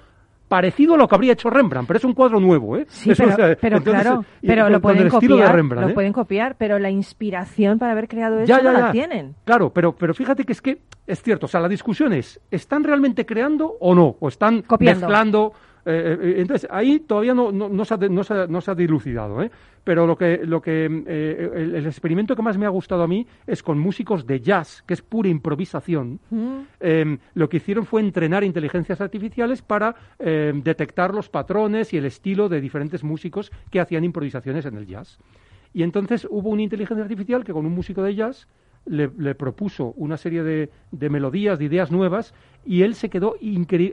parecido a lo que habría hecho Rembrandt, pero es un cuadro nuevo, ¿eh? Sí, Eso, pero, o sea, pero entonces, claro, pero con- lo pueden copiar, lo ¿eh? pueden copiar, pero la inspiración para haber creado eso Ya, ya, no ya. la tienen. Claro, pero, pero fíjate que es que es cierto, o sea, la discusión es, ¿están realmente creando o no? ¿O están Copiando. mezclando? Eh, eh, entonces, ahí todavía no, no, no se, ha, de- no, se ha- no se ha dilucidado, ¿eh? Pero lo que, lo que eh, el, el experimento que más me ha gustado a mí es con músicos de jazz, que es pura improvisación. Eh, lo que hicieron fue entrenar inteligencias artificiales para eh, detectar los patrones y el estilo de diferentes músicos que hacían improvisaciones en el jazz. Y entonces hubo una inteligencia artificial que con un músico de jazz le, le propuso una serie de, de melodías, de ideas nuevas, y él se quedó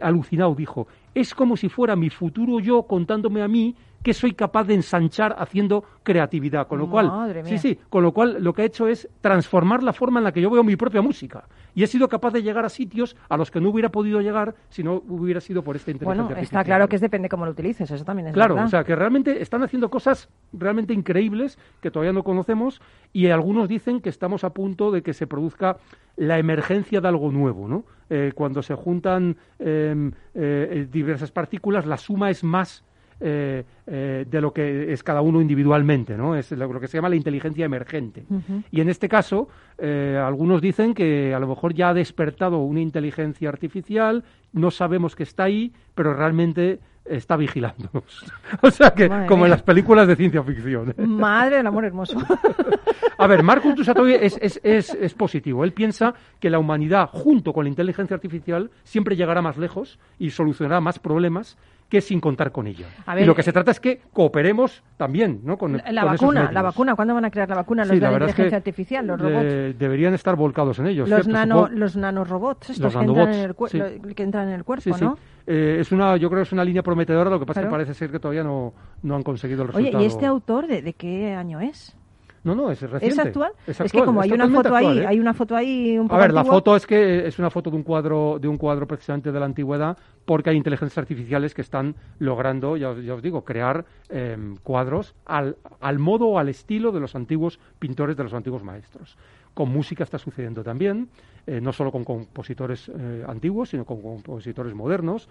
alucinado. Dijo, es como si fuera mi futuro yo contándome a mí que soy capaz de ensanchar haciendo creatividad. Con lo cual, Madre sí, mía. sí, con lo cual lo que ha hecho es transformar la forma en la que yo veo mi propia música. Y he sido capaz de llegar a sitios a los que no hubiera podido llegar si no hubiera sido por esta inteligencia Bueno, está artificial. claro que es depende cómo lo utilices, eso también es Claro, verdad. o sea, que realmente están haciendo cosas realmente increíbles que todavía no conocemos y algunos dicen que estamos a punto de que se produzca la emergencia de algo nuevo, ¿no? Eh, cuando se juntan eh, eh, diversas partículas, la suma es más eh, eh, de lo que es cada uno individualmente, ¿no? Es lo, que se llama la inteligencia emergente. Y en este caso, eh, algunos dicen que a lo mejor ya ha despertado una inteligencia artificial, no sabemos que está ahí, pero realmente está vigilándonos. o sea que, Madre como en las películas de ciencia ficción. Madre del amor hermoso. A ver, Marcus Dussatoy es, es, es, es positivo. Él piensa que la humanidad, junto con la inteligencia artificial, siempre llegará más lejos y solucionará más problemas que sin contar con ella. A y lo que se trata es que cooperemos también, ¿no? Con, la con esos vacuna, la vacuna, ¿cuándo van a crear la vacuna? Los Sí, de la la verdad es que inteligencia artificial, los robots. de- deberían estar volcados en ellos. Los, ¿cierto? nano, los nanorobots, estos Los que, entran nanobots, en el sí. lo- que entran en el cuerpo, Sí. ¿no? Eh, es una, yo creo que es una línea prometedora, lo que pasa es que parece ser que todavía no, no han conseguido el Oye, resultado. ¿y este autor de, de qué año es? No, no, es reciente. ¿Es actual? Es, Es, que como hay una foto ahí, ¿eh? hay una foto ahí un poco A ver, la foto es que es una foto de un cuadro, de un cuadro precisamente de la antigüedad, porque hay inteligencias artificiales que están logrando, ya os, digo, crear em, cuadros al, al modo o al estilo de los antiguos pintores, de los antiguos maestros. Con música está sucediendo también, eh, no solo con compositores eh, antiguos, sino con compositores modernos.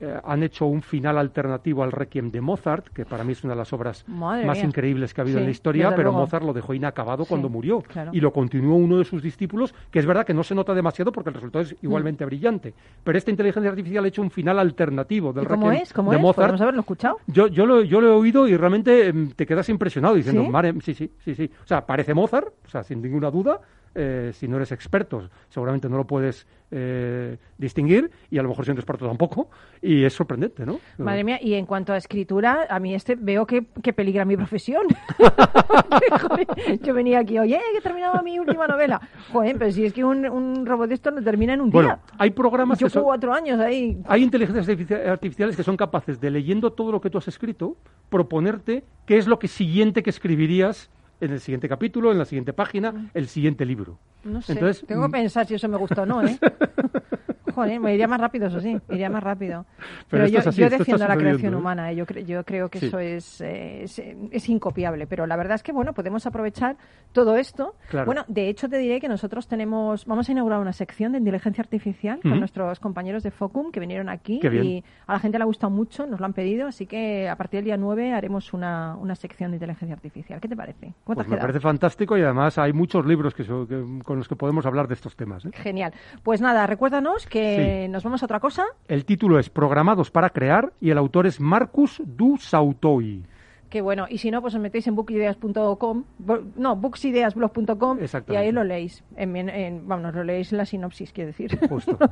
Eh, han hecho un final alternativo al Requiem de Mozart, que para mí es una de las obras Madre más mía. increíbles que ha habido Sí, en la historia, pero luego. Mozart lo dejó inacabado Sí, cuando murió. claro. Y lo continuó uno de sus discípulos, que es verdad que no se nota demasiado porque el resultado es igualmente brillante. Pero esta inteligencia artificial ha hecho un final alternativo del ¿Y cómo Requiem es? ¿Cómo de es? Mozart. ¿Podemos haberlo escuchado? Yo, yo, lo, yo lo he oído y realmente em, te quedas impresionado diciendo, ¿Sí? "Mare- sí, sí, sí, sí. O sea, parece Mozart, o sea, sin ninguna duda, eh, si no eres experto, seguramente no lo puedes eh, distinguir y a lo mejor siendo experto tampoco y es sorprendente, ¿no? Madre mía, y en cuanto a escritura, a mí este veo que, que peligra mi profesión. Yo venía aquí, oye, que he terminado mi última novela. Joder, pero si es que un, un robot de esto no termina en un Bueno, día. hay programas Yo que son- cuatro años ahí. Hay inteligencias artifici- artificiales que son capaces de, leyendo todo lo que tú has escrito, proponerte qué es lo que siguiente que escribirías en el siguiente capítulo, en la siguiente página, el siguiente libro. No sé, Entonces, tengo que mm, pensar si eso me gustó o no, ¿eh? Me iría más rápido, eso sí, iría más rápido. Pero, yo, así, yo defiendo la creación ¿eh? humana, ¿eh? yo, cre- yo creo que Sí. eso es, eh, es, es incopiable. Pero la verdad es que, bueno, podemos aprovechar todo esto. Claro. Bueno, de hecho, te diré que nosotros tenemos, vamos a inaugurar una sección de inteligencia artificial con nuestros compañeros de Focum que vinieron aquí y a la gente le ha gustado mucho, nos lo han pedido, así que a partir del día 9 haremos una, una sección de inteligencia artificial. ¿Qué te parece? ¿Cómo te Pues has me quedado? parece fantástico y además hay muchos libros que, so- que- con los que podemos hablar de estos temas. ¿eh? Genial. Pues nada, recuérdanos que nos vamos a otra cosa. El título es Programados para crear y el autor es Marcus Du Sautoy. Que bueno, y si no, pues os metéis en bookideas.com, bo- no, booksideasblog.com y ahí lo leéis. En, en- en- vamos, lo leéis la sinopsis, quiero decir. Justo.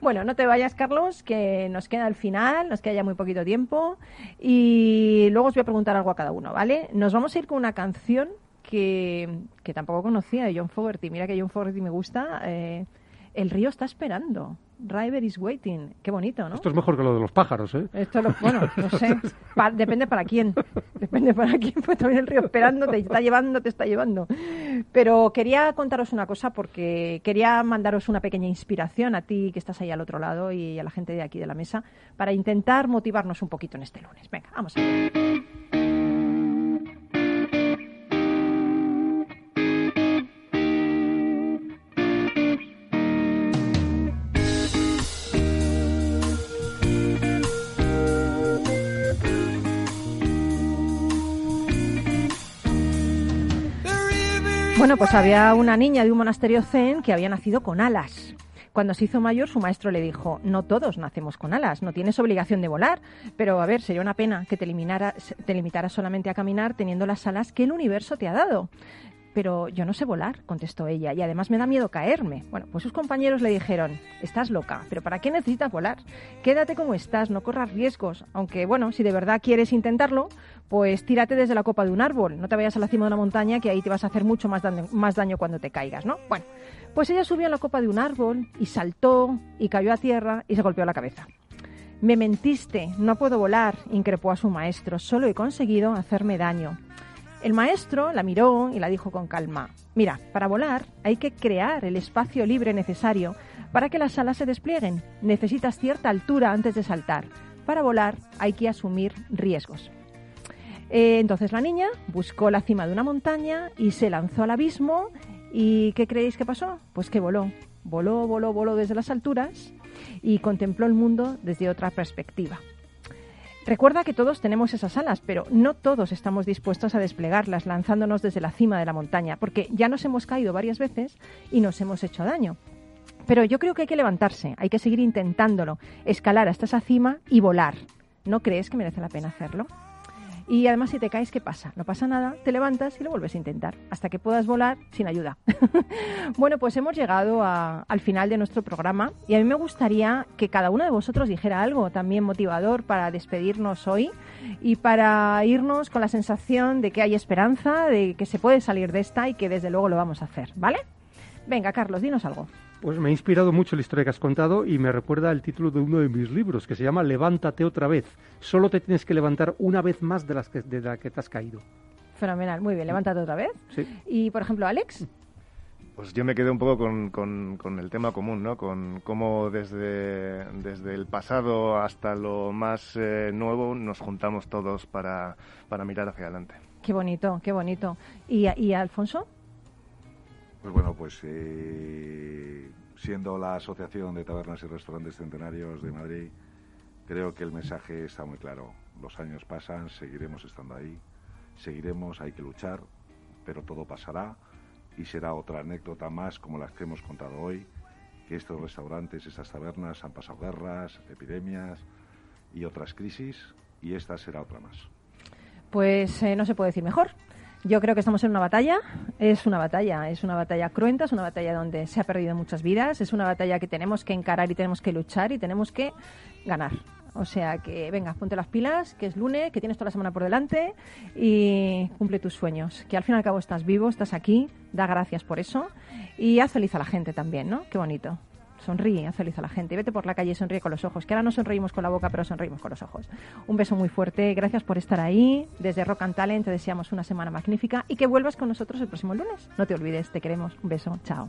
Bueno, no te vayas, Carlos, que nos queda el final, nos queda ya muy poquito tiempo. Y luego os voy a preguntar algo a cada uno, ¿vale? Nos vamos a ir con una canción que, que tampoco conocía de John Fogerty. Mira que John Fogerty me gusta. eh, el río está esperando. River is waiting. Qué bonito, ¿no? Esto es mejor que lo de los pájaros, ¿eh? Esto lo, bueno, no sé, Pa- depende para quién, depende para quién, pues también el río esperando, te está llevando, te está llevando. Pero quería contaros una cosa porque quería mandaros una pequeña inspiración a ti que estás ahí al otro lado y a la gente de aquí de la mesa para intentar motivarnos un poquito en este lunes. Venga, vamos a ver. Bueno, pues había una niña de un monasterio zen que había nacido con alas. Cuando se hizo mayor, su maestro le dijo, no todos nacemos con alas, no tienes obligación de volar, pero a ver, sería una pena que te, eliminara, te limitaras solamente a caminar teniendo las alas que el universo te ha dado. Pero yo no sé volar, contestó ella, y además me da miedo caerme. Bueno, pues sus compañeros le dijeron, estás loca, pero ¿para qué necesitas volar? Quédate como estás, no corras riesgos. Aunque, bueno, si de verdad quieres intentarlo, pues tírate desde la copa de un árbol. No te vayas a la cima de una montaña, que ahí te vas a hacer mucho más daño, más daño cuando te caigas, ¿no? Bueno, pues ella subió a la copa de un árbol y saltó y cayó a tierra y se golpeó la cabeza. Me mentiste, no puedo volar, increpó a su maestro, solo he conseguido hacerme daño. El maestro la miró y la dijo con calma, mira, para volar hay que crear el espacio libre necesario para que las alas se desplieguen. Necesitas cierta altura antes de saltar. Para volar hay que asumir riesgos. Eh, entonces la niña buscó la cima de una montaña y se lanzó al abismo. ¿Y qué creéis que pasó? Pues que voló. Voló, voló, voló desde las alturas y contempló el mundo desde otra perspectiva. Recuerda que todos tenemos esas alas, pero no todos estamos dispuestos a desplegarlas lanzándonos desde la cima de la montaña, porque ya nos hemos caído varias veces y nos hemos hecho daño. Pero yo creo que hay que levantarse, hay que seguir intentándolo, escalar hasta esa cima y volar. ¿No crees que merece la pena hacerlo? Y además, si te caes, ¿qué pasa? No pasa nada, te levantas y lo vuelves a intentar, hasta que puedas volar sin ayuda. bueno, pues hemos llegado al final de nuestro programa y a mí me gustaría que cada uno de vosotros dijera algo también motivador para despedirnos hoy y para irnos con la sensación de que hay esperanza, de que se puede salir de esta y que desde luego lo vamos a hacer, ¿vale? Venga, Carlos, dinos algo. Pues me ha inspirado mucho la historia que has contado y me recuerda el título de uno de mis libros que se llama Levántate otra vez. Solo te tienes que levantar una vez más de, las que, de la que te has caído. Fenomenal, muy bien, levántate otra vez. Sí. Y, por ejemplo, Alex, Pues yo me quedé un poco con, con- con el tema común, ¿no? Con cómo desde, desde el pasado hasta lo más eh, nuevo nos juntamos todos para, para mirar hacia adelante. qué bonito, qué bonito. ¿Y, y Alfonso? Pues bueno, pues eh, siendo la Asociación de Tabernas y Restaurantes Centenarios de Madrid, creo que el mensaje está muy claro. Los años pasan, seguiremos estando ahí, seguiremos, hay que luchar, pero todo pasará y será otra anécdota más como las que hemos contado hoy, que estos restaurantes, estas tabernas han pasado guerras, epidemias y otras crisis y esta será otra más. Pues eh, no se puede decir mejor. Yo creo que estamos en una batalla, es una batalla, es una batalla cruenta, es una batalla donde se ha perdido muchas vidas, es una batalla que tenemos que encarar y tenemos que luchar y tenemos que ganar. O sea que, venga, ponte las pilas, que es lunes, que tienes toda la semana por delante y cumple tus sueños. Que al fin y al cabo estás vivo, estás aquí, da gracias por eso y haz feliz a la gente también, ¿no? Qué bonito. Sonríe, feliz a la gente. Vete por la calle y sonríe con los ojos. Que ahora no sonreímos con la boca, pero sonreímos con los ojos. Un beso muy fuerte. Gracias por estar ahí. Desde Rock and Talent te deseamos una semana magnífica y que vuelvas con nosotros el próximo lunes. No te olvides, te queremos. Un beso. Chao.